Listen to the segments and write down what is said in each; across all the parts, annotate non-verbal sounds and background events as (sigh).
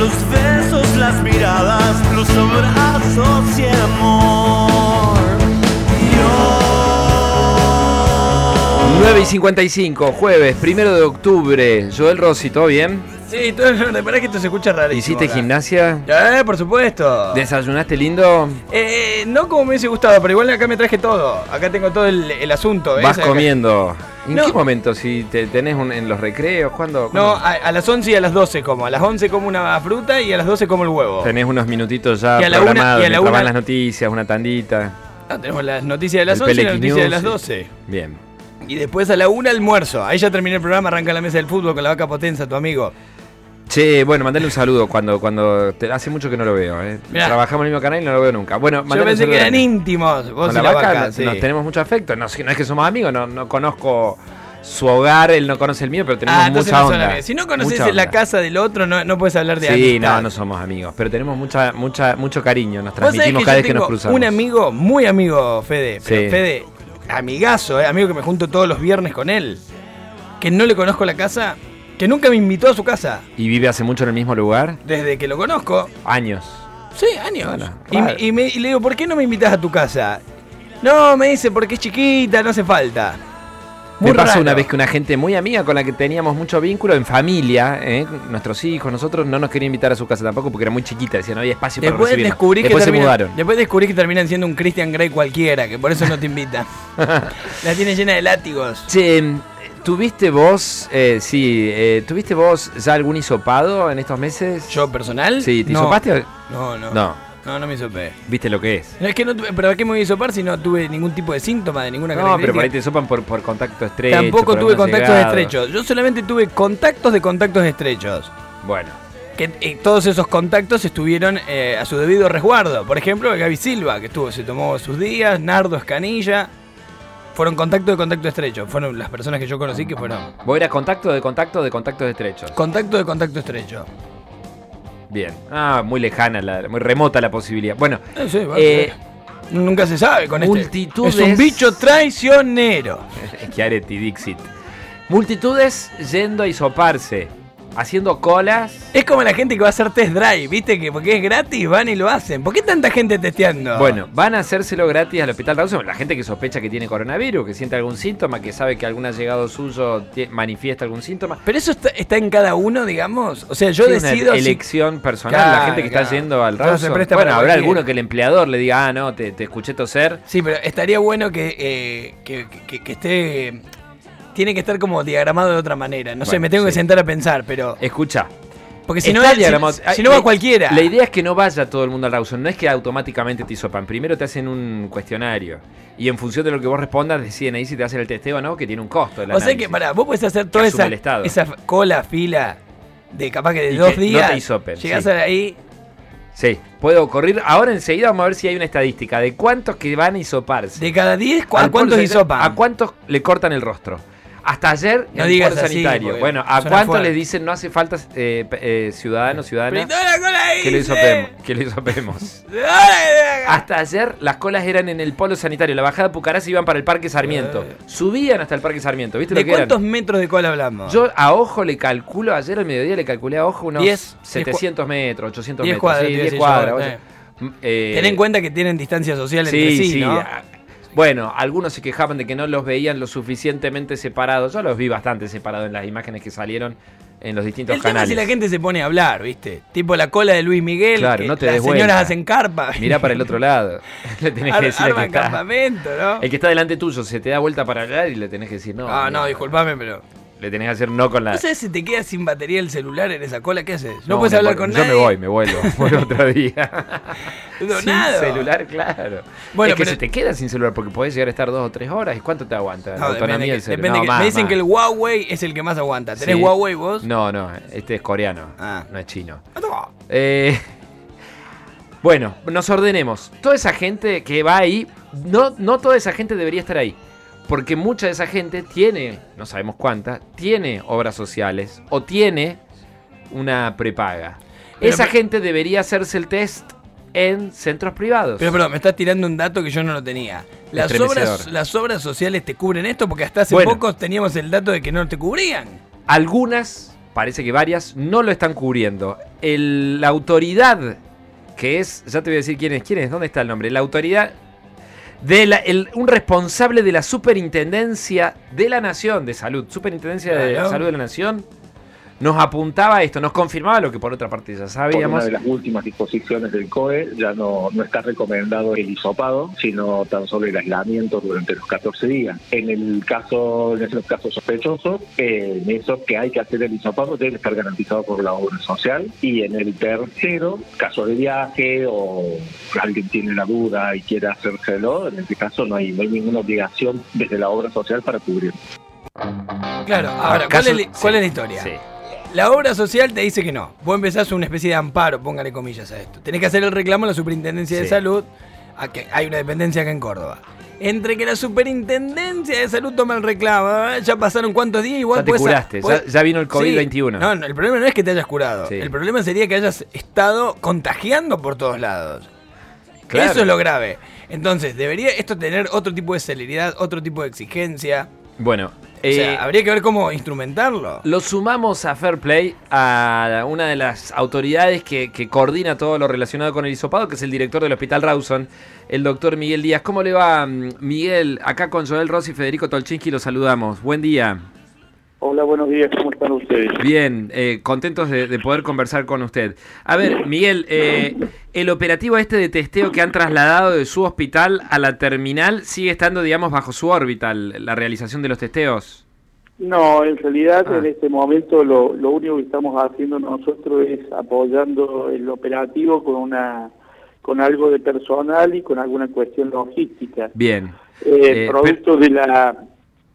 los besos, las miradas, los abrazos y el amor. 9 y 55, jueves, primero de octubre. Joel Rossi, ¿todo bien? Sí, todo. Pará que esto se escucha rarísimo. ¿Hiciste acá. gimnasia? Eh, por supuesto. ¿Desayunaste lindo? Eh, no como me hubiese gustado, pero igual acá me traje todo. Acá tengo todo el, el asunto. ¿ves? ¿Vas Acá- comiendo? ¿En No. qué momento? Si te tenés un- en los recreos, ¿cuándo? No, a, a las 11 y a las 12 como. A las 11 como una fruta y a las 12 como el huevo. Tenés unos minutitos ya Y a la una- programados, y a la van una- las noticias, una tandita. No, tenemos las noticias de las El 11 y las noticias de las sí. 12. Bien. Y después a la 1 almuerzo. Ahí ya terminé el programa, arranca la mesa del fútbol con la vaca potenza, tu amigo. Che, bueno, mandale un saludo cuando, cuando te- hace mucho que no lo veo, ¿eh? Mirá. Trabajamos en el mismo canal y no lo veo nunca. Bueno, Yo pensé que eran íntimos. Vos Con y la la vaca, vaca, nos- sí. nos tenemos mucho afecto. No, es que somos amigos, no, no conozco su hogar, él no conoce el mío, pero tenemos Ah, mucha no onda. Si no conoces la casa del otro, no, no puedes hablar de Sí, amistad. no, no somos amigos, pero tenemos mucha, mucha, mucho cariño, nos transmitimos cada vez que nos cruzamos. Un amigo, muy amigo, Fede. Pero Sí. Fede, amigazo, eh, amigo que me junto todos los viernes con él. Que no le conozco la casa, que nunca me invitó a su casa. ¿Y vive hace mucho en el mismo lugar? Desde que lo conozco. Años. Sí, años. Bueno, y, raro. me- y me- y le digo, ¿por qué no me invitas a tu casa? No, me dice, porque es chiquita, no hace falta. Muy Me pasó raro. una vez que una gente muy amiga con la que teníamos mucho vínculo en familia, ¿eh? nuestros hijos, nosotros, no nos quería invitar a su casa tampoco porque era muy chiquita, decía no había espacio para Después recibirnos. descubrí, que Después se terminan- mudaron. después descubrí que terminan siendo un Christian Grey cualquiera, que por eso no te (laughs) invitan. la tiene llena de látigos. Che, ¿tuviste vos, eh, sí, eh, ¿tuviste vos ya algún hisopado en estos meses? ¿Yo personal? Sí, ¿te No. hisopaste? No, no. No. No, no me hisopé. ¿Viste lo que es? No, es que no tuve, pero ¿a qué me voy a hisopar si no tuve ningún tipo de síntoma de ninguna No, pero por ahí te sopan por, por contacto estrecho. Tampoco tuve contactos llegado. estrechos. Yo solamente tuve contactos de contactos estrechos. Bueno, Que eh, todos esos contactos estuvieron eh, a su debido resguardo. Por ejemplo, Gaby Silva, que estuvo, se tomó sus días, Nardo Escanilla. Fueron contacto de contacto estrecho. Fueron las personas que yo conocí que fueron vos eras contacto de contacto de contactos estrechos. contacto de contacto estrecho. Bien. Ah, muy lejana, la, muy remota la posibilidad. Bueno, Eh, sí, eh. Nunca se sabe con este. multitudes- Es un bicho traicionero. (laughs) Chiaretti Dixit. Multitudes yendo a hisoparse, haciendo colas. Es como la gente que va a hacer test drive, ¿viste? Que porque es gratis van y lo hacen. ¿Por qué tanta gente testeando? Bueno, van a hacérselo gratis al hospital Rawson. La gente que sospecha que tiene coronavirus, que siente algún síntoma, que sabe que algún allegado suyo manifiesta algún síntoma. Pero eso está, está en cada uno, digamos. O sea, yo Sí, una decido. si- elección personal, Claro, la gente que está yendo al Rawson. Bueno, habrá alguno que el empleador le diga, ah, no, te, te escuché toser. Sí, pero estaría bueno que, eh, que, que- que esté. Tiene que estar como diagramado de otra manera. No sé, me tengo que sentar a pensar, pero. Escucha. Porque si no, si- si, no va cualquiera. La idea es que no vaya todo el mundo al Rawson. No es que automáticamente te hisopan. Primero te hacen un cuestionario. Y en función de lo que vos respondas, deciden ahí si te hacen el testeo o no, que tiene un costo. el o sea que, pará, vos podés hacer toda esa, esa cola, fila de capaz que de Y dos que no días. te hisopen, llegás sí. ahí. Sí, puede ocurrir. Ahora enseguida vamos a ver si hay una estadística de cuántos que van a hisoparse. De cada 10, ¿cu- ¿a Al cuántos hisopan? ¿A cuántos le cortan el rostro? Hasta ayer No en el digas polo así, sanitario. Bueno, ¿a fuerte. les dicen no hace falta eh, eh, ciudadano, ciudadana? Pero toda la cola ahí, Que lo sí. hisopemos. Que lo hisopemos. (laughs) Ahora, Hasta ayer las colas eran en el polo sanitario. La bajada de Pucarás iban para el Parque Sarmiento. Subían hasta el Parque Sarmiento. ¿Viste ¿De lo que eran? cuántos metros de cola hablamos? Yo a ojo le calculo, ayer al mediodía le calculé a ojo unos Diez, 700 metros, 800 diez metros. cuadras, sí, te iba a 10 decir cuadras. eh, Ten en cuenta que tienen distancia social entre sí, ¿no? Bueno, algunos se quejaban de que no los veían lo suficientemente separados. Yo los vi bastante separados en las imágenes que salieron en los distintos El tema es canales. si la gente se pone a hablar, ¿viste? Tipo la cola de Luis Miguel, Claro, que no te las señoras vuelta. halen carpa. Mirá para el otro lado. (laughs) (laughs) le tenés que decir al que está. campamento, ¿no? El que está delante tuyo se te da vuelta para hablar y le tenés que decir no. Ah, no, mira. disculpame, pero... Le tenés que hacer no con la. No sé si te queda sin batería el celular en esa cola, ¿qué haces? No, No, puedes hablar con yo nadie. me voy, me vuelvo. (laughs) Vuelvo otro día. No, sin nada. celular, claro. Bueno, es que pero- se te queda sin celular porque podés llegar a estar dos o tres horas. ¿Y cuánto te aguanta? No, la autonomía depende, del celular. No, que- más, me dicen más. que el Huawei es el que más aguanta. ¿Tenés Sí. Huawei vos? No, no, este es coreano. Ah. No es chino. Eh, bueno, nos ordenemos. Toda esa gente que va ahí, no, no toda esa gente debería estar ahí. Porque mucha de esa gente tiene, no sabemos cuánta, tiene obras sociales o tiene una prepaga. Pero- esa gente debería hacerse el test en centros privados. Pero perdón, me estás tirando un dato que yo no lo tenía. Las obras, las obras sociales te cubren esto porque hasta hace Bueno. poco teníamos el dato de que no te cubrían. Algunas, parece que varias, no lo están cubriendo. El- la autoridad, que es, ya te voy a decir quién es, quién es, ¿dónde está el nombre? La autoridad de la- el- un responsable de la Superintendencia de la Nación de Salud, Superintendencia de. Salud de la Nación, nos apuntaba a esto, nos confirmaba lo que por otra parte ya Por sabíamos. una de las últimas disposiciones del COE ya no, no está recomendado el hisopado, sino tan solo el aislamiento durante los 14 días. En el caso, en esos casos sospechosos, en esos que hay que hacer el hisopado debe estar garantizado por la obra social. Y en el tercero, caso de viaje o alguien tiene la duda y quiere hacérselo, en este caso no hay, no hay ninguna obligación desde la obra social para cubrir. Claro, ahora, ¿cuál, Caso- es, la- cuál sí, es la historia? sí. La obra social te dice que no. Vos empezás una especie de amparo, póngale comillas a esto. Tenés que hacer el reclamo a la Superintendencia de. Salud, a que hay una dependencia acá en Córdoba. Entre que la Superintendencia de Salud toma el reclamo, ¿eh? ya pasaron cuántos días, igual Ya te podés- curaste, podés- ya- ya vino el Sí. COVID-21. No, no, el problema no es que te hayas curado. Sí. El problema sería que hayas estado contagiando por todos lados. Claro. Eso es lo grave. Entonces, debería esto tener otro tipo de celeridad, otro tipo de exigencia. Bueno, o eh, sea, habría que ver cómo instrumentarlo. Lo sumamos a Fair Play, a una de las autoridades que, que coordina todo lo relacionado con el hisopado, que es el director del Hospital Rawson, el doctor Miguel Díaz. ¿Cómo le va, mm, Miguel? Acá con Joel Rossi y Federico Tolchinsky lo saludamos. Buen día. Hola, buenos días, ¿cómo están ustedes? Bien, eh, contentos de, de poder conversar con usted. A ver, Miguel, eh, el operativo este de testeo que han trasladado de su hospital a la terminal sigue estando, digamos, bajo su órbita, la realización de los testeos. No, en realidad Ah. en este momento lo, lo único que estamos haciendo nosotros es apoyando el operativo con una con algo de personal y con alguna cuestión logística. Bien. Eh, Eh, producto de la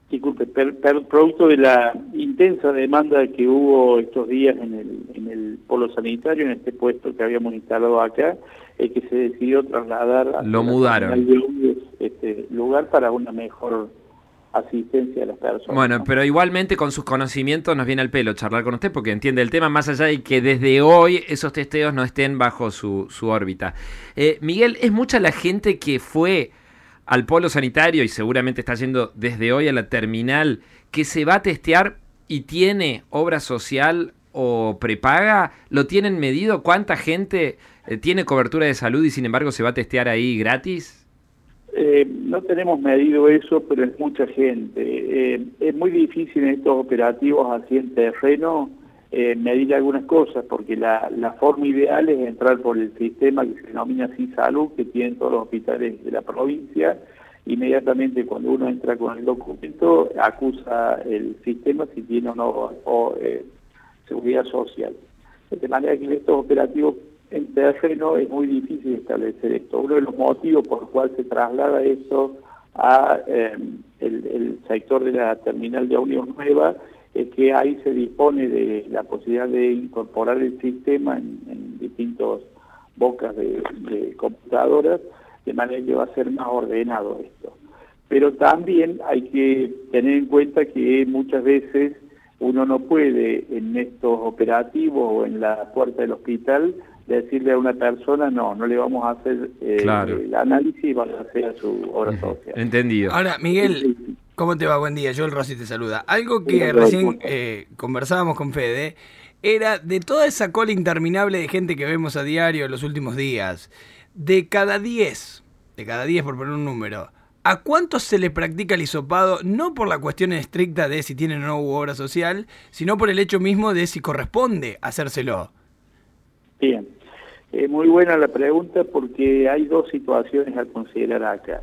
disculpe, per- per- producto de la intensa demanda que hubo estos días en el, en el polo sanitario, en este puesto que habíamos instalado acá, es que se decidió trasladar a Lo mudaron. de este lugar para una mejor asistencia a las personas. Bueno, ¿no? pero igualmente con sus conocimientos nos viene al pelo charlar con usted porque entiende el tema más allá de que desde hoy esos testeos no estén bajo su, su órbita. Eh, Miguel, es mucha la gente que fue al polo sanitario y seguramente está yendo desde hoy a la terminal que se va a testear y tiene obra social o prepaga. ¿Lo tienen medido? ¿Cuánta gente eh, tiene cobertura de salud y sin embargo se va a testear ahí gratis? Eh, no tenemos medido eso, pero es mucha gente. Eh, es muy difícil en estos operativos así en terreno eh, medir algunas cosas, porque la, la forma ideal es entrar por el sistema que se denomina así salud, que tienen todos los hospitales de la provincia. Inmediatamente cuando uno entra con el documento, acusa el sistema si tiene o no eh, seguridad social. De manera que en estos operativos en terreno es muy difícil establecer esto. Uno de los motivos por el cual se traslada esto a eh, el, el sector de la terminal de Unión Nueva es que ahí se dispone de la posibilidad de incorporar el sistema en, en distintos bocas de, de computadoras, de manera que va a ser más ordenado esto. Pero también hay que tener en cuenta que muchas veces uno no puede en estos operativos o en la puerta del hospital decirle a una persona no, no le vamos a hacer eh, Claro. el análisis y va a hacer su obra social. Entendido. Ahora, Miguel, ¿cómo te va? Buen día. Joel Rossi te saluda. Algo que recién eh, conversábamos con Fede era de toda esa cola interminable de gente que vemos a diario en los últimos días. De cada 10, de cada 10 por poner un número, ¿a cuántos se le practica el hisopado? No por la cuestión estricta de si tienen o no obra social, sino por el hecho mismo de si corresponde hacérselo. Bien, Eh, muy buena la pregunta porque hay dos situaciones a considerar acá.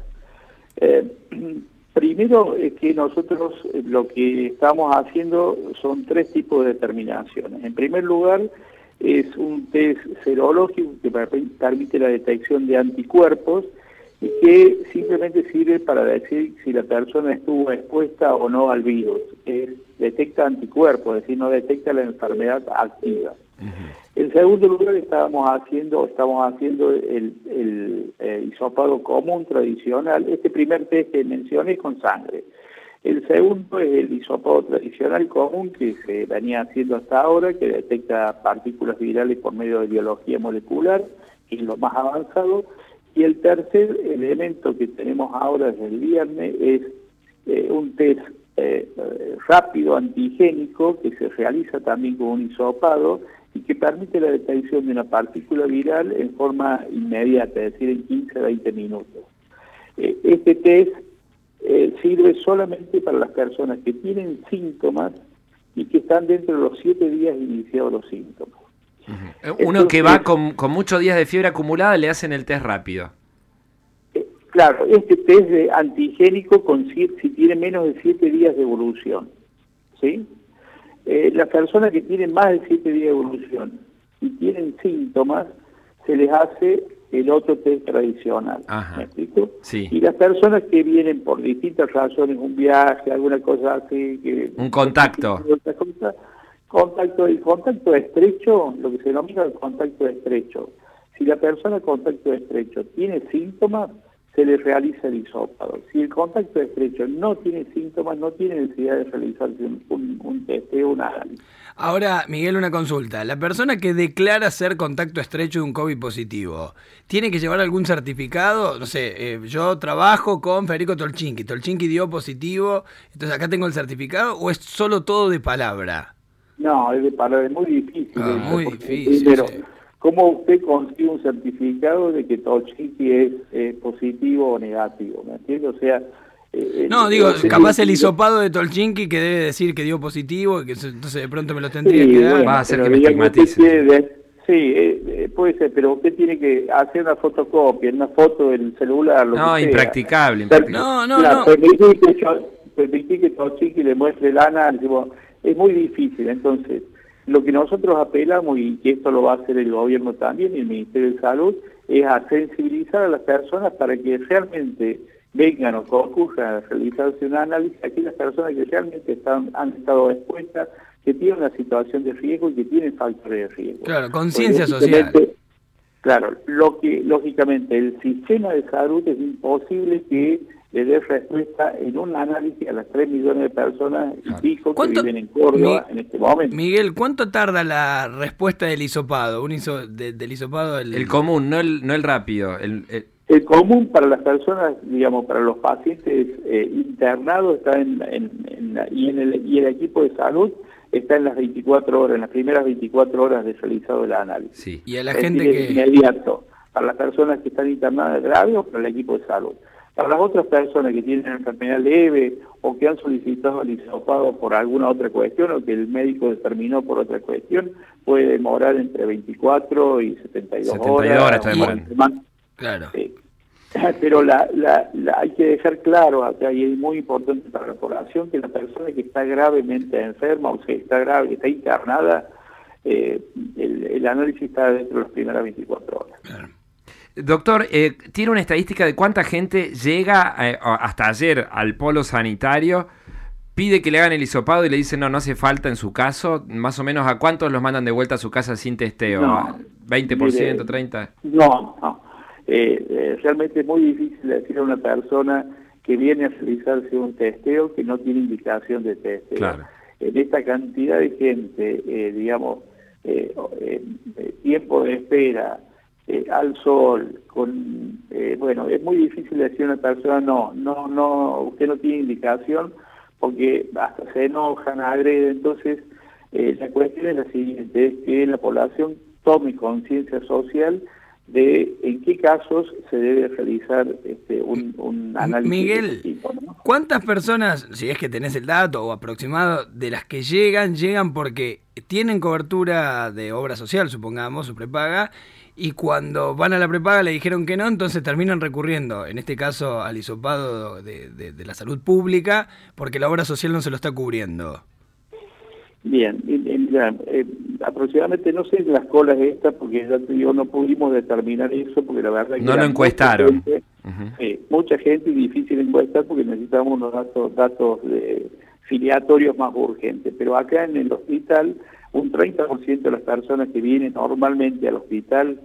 Eh, primero es que nosotros eh, lo que estamos haciendo son tres tipos de determinaciones. En primer lugar, es un test serológico que per- permite la detección de anticuerpos y que simplemente sirve para decir si la persona estuvo expuesta o no al virus. Detecta anticuerpos, es decir, no detecta la enfermedad activa. En segundo lugar, estábamos haciendo, estamos haciendo el, el, eh, común tradicional. Este primer test que mencioné con sangre. El segundo es el hisopado tradicional común que se venía haciendo hasta ahora, que detecta partículas virales por medio de biología molecular, que es lo más avanzado. Y el tercer elemento que tenemos ahora desde el viernes es eh, un test eh, rápido antigénico que se realiza también con un hisopado que permite la detección de una partícula viral en forma inmediata, es decir, en 15 a 20 minutos. Eh, este test eh, sirve solamente para las personas que tienen síntomas y que están dentro de los 7 días iniciados los síntomas. Uno que va con, con muchos días de fiebre acumulada le hacen el test rápido. Claro, este test de antigénico con, si tiene menos de 7 días de evolución. ¿sí? Eh, las personas que tienen más de 7 días de evolución y tienen síntomas, se les hace el otro test tradicional. ¿Me explico? Sí. Y las personas que vienen por distintas razones, un viaje, alguna cosa así... Que, un contacto. contacto. El contacto estrecho, lo que se denomina el contacto estrecho. Si la persona contacto estrecho tiene síntomas, se le realiza el hisopado. Si el contacto estrecho no tiene síntomas, no tiene necesidad de realizarse un, un, testeo, un análisis. Ahora, Miguel, una consulta. La persona que declara ser contacto estrecho de un COVID positivo, ¿tiene que llevar algún certificado? No sé, eh, yo trabajo con Federico Tolchinki, Tolchinki dio positivo, entonces acá tengo el certificado, ¿o es solo todo de palabra? No, es de palabra, es muy difícil. Ah, muy difícil. Pero, ¿Cómo usted consigue un certificado de que Tolchinki es eh, positivo o negativo? ¿Me entiende? O sea... Eh, no, digo, capaz el hisopado de Tolchinki que debe decir que dio positivo y que entonces de pronto me lo tendría que dar. Va a hacer que me estigmatice. Sí, eh, puede ser, pero usted tiene que hacer una fotocopia, una foto del celular. Lo no, que impracticable, impracticable. No, no, no. Permitir que, Tolchinki le muestre el análisis, es muy difícil, entonces lo que nosotros apelamos, y que esto lo va a hacer el gobierno también y el Ministerio de Salud, es a sensibilizar a las personas para que realmente vengan o concurran a realizarse un análisis aquellas personas que realmente están, han estado expuestas, que tienen una situación de riesgo y que tienen factores de riesgo. Claro, conciencia social. Claro, lo que lógicamente el sistema de salud es imposible que le dé respuesta en un análisis a las 3 millones de personas y pico que viven en Córdoba en este momento. Miguel, ¿cuánto tarda la respuesta del hisopado? Un hiso, del hisopado el... común, no el, no el rápido. El, el... común para las personas, digamos, para los pacientes eh, internados está en, en, y, en el, y el equipo de salud está en las 24 horas, en las primeras 24 horas de realizado el análisis. Sí. Y a la gente que... inmediato, para las personas que están internadas grave o para el equipo de salud. Para las otras personas que tienen enfermedad leve o que han solicitado el hisopado por alguna otra cuestión o que el médico determinó por otra cuestión, puede demorar entre 24 y 72, 72 horas. horas Claro. (laughs) Pero la, la, hay que dejar claro acá, y es muy importante para la población, que la persona que está gravemente enferma o que está grave, que está internada, eh, el, el, análisis está dentro de las primeras 24 horas. Claro. Doctor, eh, ¿tiene una estadística de cuánta gente llega eh, hasta ayer al polo sanitario, pide que le hagan el hisopado y le dicen no, no hace falta en su caso? Más o menos, ¿a cuántos los mandan de vuelta a su casa sin testeo? No, ¿20%, mire, 30%? No, no. Eh, realmente es muy difícil decir a una persona que viene a realizarse un testeo que no tiene indicación de testeo. Claro. En esta cantidad de gente, digamos, tiempo de espera, eh, al sol, con eh, bueno, es muy difícil decir a una persona no, no, no, usted no tiene indicación porque hasta se enojan, agreden, entonces eh, la cuestión es la siguiente, es que la población tome conciencia social de en qué casos se debe realizar este, un, un análisis. Miguel, ¿cuántas personas, si es que tenés el dato o aproximado, de las que llegan, llegan porque tienen cobertura de obra social, supongamos, su prepaga, y cuando van a la prepaga le dijeron que no, entonces terminan recurriendo, en este caso al hisopado de, de, la salud pública, porque la obra social no se lo está cubriendo. Bien, mira, eh, aproximadamente no sé las colas estas, porque ya te digo, no pudimos determinar eso, porque la verdad que... No lo encuestaron. Mucha gente, y difícil encuestar porque necesitamos unos datos, datos de filiatorios más urgentes, pero acá en el hospital un 30% de las personas que vienen normalmente al hospital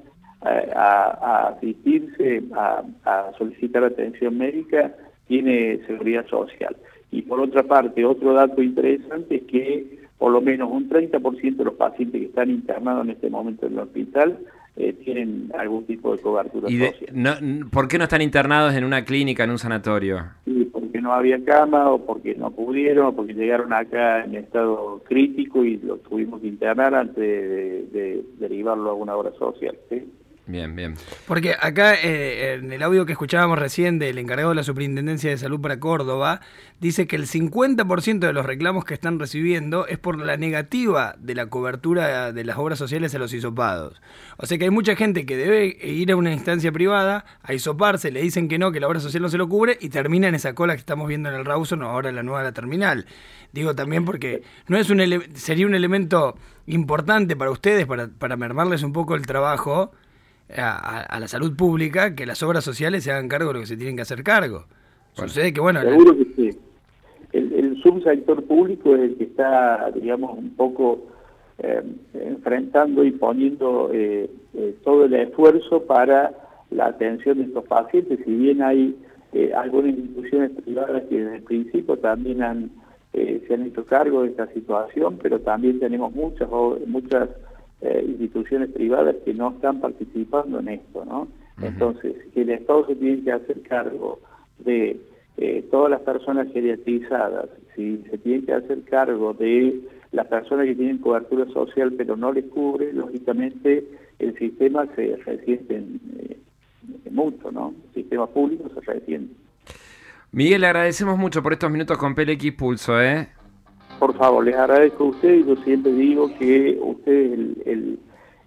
eh, a, asistirse, a, solicitar atención médica, tiene seguridad social. Y por otra parte, otro dato interesante es que por lo menos un 30% de los pacientes que están internados en este momento en el hospital eh, tienen algún tipo de cobertura ¿Y de- social. no, por qué no están internados en una clínica, en un sanatorio? No había cama o porque no pudieron o porque llegaron acá en estado crítico y lo tuvimos que internar antes de, de derivarlo a una obra social. ¿sí? Bien, bien. Porque acá eh, en el audio que escuchábamos recién del encargado de la Superintendencia de Salud para Córdoba, dice que el 50% de los reclamos que están recibiendo es por la negativa de la cobertura de las obras sociales a los hisopados. O sea que hay mucha gente que debe ir a una instancia privada a hisoparse, le dicen que no, que la obra social no se lo cubre y termina en esa cola que estamos viendo en el Rawson o ahora en la nueva la terminal. Digo también porque no es un sería un elemento importante para ustedes, para, para mermarles un poco el trabajo a, a- la salud pública que las obras sociales se hagan cargo de lo que se tienen que hacer cargo. Sucede que, bueno, la- Seguro que sí. El, el subsector público es el que está, digamos, un poco eh, enfrentando y poniendo eh, eh, todo el esfuerzo para la atención de estos pacientes. Si bien hay eh, algunas instituciones privadas que desde el principio también han eh, se han hecho cargo de esta situación, pero también tenemos muchas muchas eh, instituciones privadas que no están participando en esto, ¿no? Entonces, que el Estado se tiene que hacer cargo de eh, todas las personas geriatrizadas, si se tiene que hacer cargo de las personas que tienen cobertura social pero no les cubre, lógicamente el sistema se resiente en, eh, mucho, ¿no? El sistema público se resiente. Miguel, agradecemos mucho por estos minutos con PLX Pulso, ¿eh? Por favor, les agradezco a ustedes y yo siempre digo que ustedes, el, el,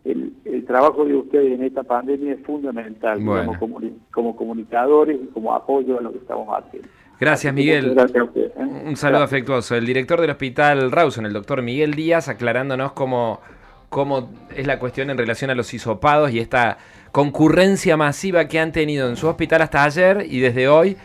el, el trabajo de ustedes en esta pandemia es fundamental Bueno. como, como comunicadores y como apoyo a lo que estamos haciendo. Gracias, Miguel. Gracias. ¿eh? Un saludo Gracias. afectuoso. El director del Hospital Rawson, el doctor Miguel Díaz, aclarándonos cómo, cómo es la cuestión en relación a los hisopados y esta concurrencia masiva que han tenido en su hospital hasta ayer y desde hoy,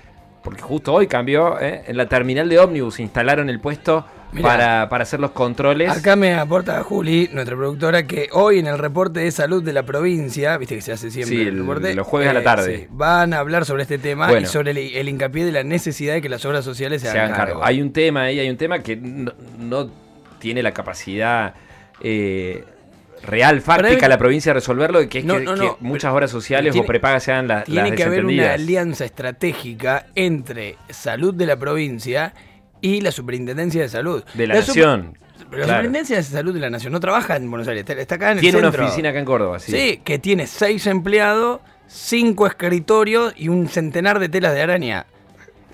porque justo hoy cambió, ¿eh? en la terminal de ómnibus instalaron el puesto. Para, para hacer los controles. acá me aporta Juli, nuestra productora, que hoy en el reporte de salud de la provincia, viste que se hace siempre Sí, el el- reporte, eh, los jueves a la tarde. sí, van a hablar sobre este tema Bueno. y sobre el, el hincapié de la necesidad de que las obras sociales se, se hagan cargo. Hay un tema ahí, hay un tema que no, no tiene la capacidad eh, real, fáctica, la provincia de resolverlo, que es No, que, no, que no, muchas pero- horas sociales tiene- o prepagas sean las, Tiene las que haber una alianza estratégica entre salud de la provincia y la superintendencia de salud. De la nación. Pero la claro. superintendencia de salud de la nación no trabaja en Buenos Aires, está, acá en Tiene el una centro. oficina acá en Córdoba, sí. Sí, que tiene seis empleados, cinco escritorios y un centenar de telas de araña.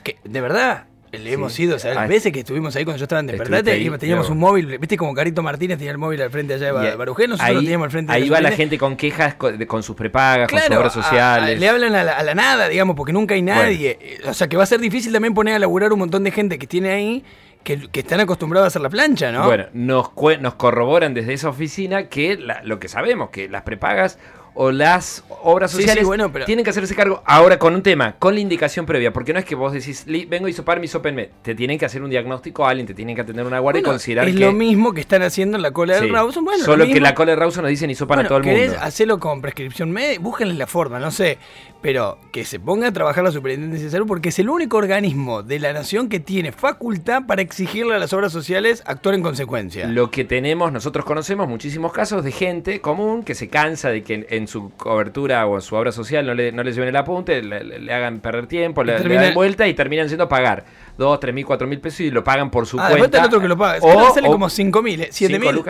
Que, de verdad, le hemos ido, ¿sabes? Ah, veces que estuvimos ahí cuando yo estaba en Despertate, ahí, teníamos un móvil, viste como Carito Martínez tenía el móvil al frente allá de Y Ba- Barujé, nosotros ahí, lo teníamos al frente ahí va la gente con quejas co- de- con sus prepagas, con sus obras sociales. a- le hablan a la, a la nada, digamos, porque nunca hay nadie. Eh, O sea, que va a ser difícil también poner a laburar un montón de gente que tiene ahí, que, que están acostumbrados a hacer la plancha, ¿no? Bueno, nos, nos corroboran desde esa oficina que la- lo que sabemos, que las prepagas o las obras sociales sí, bueno, pero- tienen que hacerse cargo ahora con un tema, con la indicación previa, porque no es que vos decís, "Li- vengo a hisopar mi sopenme, te tienen que hacer un diagnóstico a alguien, te tienen que atender una guardia Bueno, y considerar es que... lo mismo que están haciendo en la cola del Sí. Rawson. Bueno, Solo lo que la cola de Rawson nos dicen hisopan Bueno, a todo el ¿querés mundo. hacerlo con prescripción médica? Búsquenle la forma, no sé. Pero que se ponga a trabajar la Superintendencia de Salud porque es el único organismo de la nación que tiene facultad para exigirle a las obras sociales actuar en consecuencia. Lo que tenemos, nosotros conocemos muchísimos casos de gente común que se cansa de que en, en su cobertura o en su obra social no le, no le lleven el apunte, le, hagan perder tiempo, le, le termina- dan vuelta y terminan siendo a pagar 2, 3 mil, 4 mil pesos y lo pagan por su ah, cuenta. el otro que lo paga. O- O, como 5 mil, 7 cinco mil.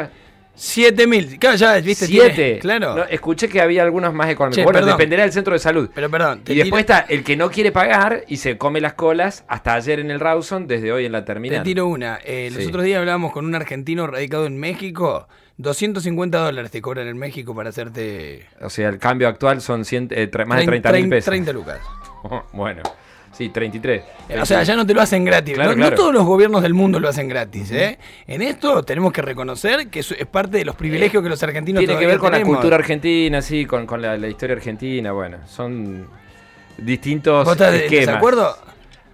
Lucas. 7 mil. Claro, ya, viste, Siete. tiene- claro. No, escuché que había algunos más económicos. Che, bueno, perdón. dependerá del centro de salud. Pero perdón, te y después tiro- está el que no quiere pagar y se come las colas hasta ayer en el Rawson, desde hoy en la Te terminal. tiro una. Eh, Los Sí. otros días hablábamos con un argentino radicado en México. 250 dólares te cobran en México para hacerte. O sea, el cambio actual son cien- eh, tre- más de 30 30 mil pesos. 30 lucas. (laughs) bueno, sí, 33. O sea, ya no te lo hacen gratis. Claro, no, todos los gobiernos del mundo lo hacen gratis. ¿eh? En esto tenemos que reconocer que es parte de los privilegios que los argentinos Tiene que ver con la cultura argentina, sí, con, con la, la historia argentina, bueno, son distintos ¿Vos estás esquemas. desacuerdo?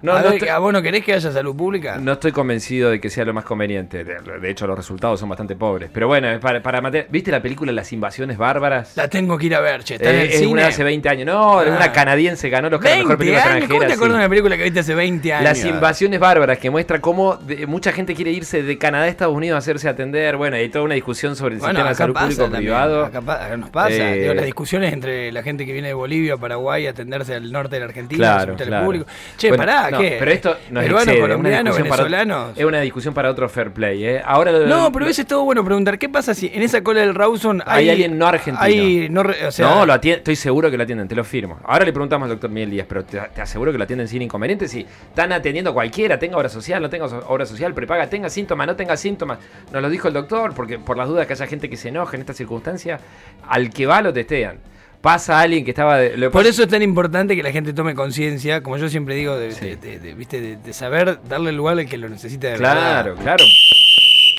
No, a no ver, estoy- ¿a vos no querés que haya salud pública? No estoy convencido de que sea lo más conveniente. De, de hecho, los resultados son bastante pobres. Pero bueno, para, para mantener- ¿Viste la película Las Invasiones Bárbaras? La tengo que ir a ver, che. Está en Eh, el es cine. una de hace 20 años. No, Ah. una canadiense ganó los 20 mejor película años. ¿Cómo extranjera. te acuerdas de sí. una película que viste hace 20 años? Las invasiones bárbaras que muestra cómo de- mucha gente quiere irse de Canadá a Estados Unidos a hacerse atender. Bueno, hay toda una discusión sobre el Bueno, sistema de salud pasa público también, privado. Acá, nos pasa. Eh, Digo, las discusiones entre la gente que viene de Bolivia Paraguay a atenderse al norte de la Argentina, Claro, hospitales claro. públicos. Che, Bueno, pará, no, ¿qué? Pero esto nos Peruanos, excede, es una colombianos, discusión para- es una discusión para otro fair play. ¿eh? Ahora lo- No, pero hubiese estado bueno preguntar, ¿qué pasa si en esa cola del Rawson hay, Hay alguien no argentino. Hay no, re- o sea, no, lo atienden, estoy seguro que lo atienden, te lo firmo. Ahora le preguntamos al doctor Miguel Díaz, pero te, te aseguro que lo atienden sin inconvenientes. Si están atendiendo a cualquiera, tenga obra social, no tenga obra social, prepaga, tenga síntomas, no tenga síntomas. Nos lo dijo el doctor, porque por las dudas que haya gente que se enoje en esta circunstancia, al que va lo testean. Pasa alguien que estaba. De, lo Por eso es tan importante que la gente tome conciencia, como yo siempre digo, de, Sí. de- saber darle lugar al que lo necesita de verdad. Claro, claro.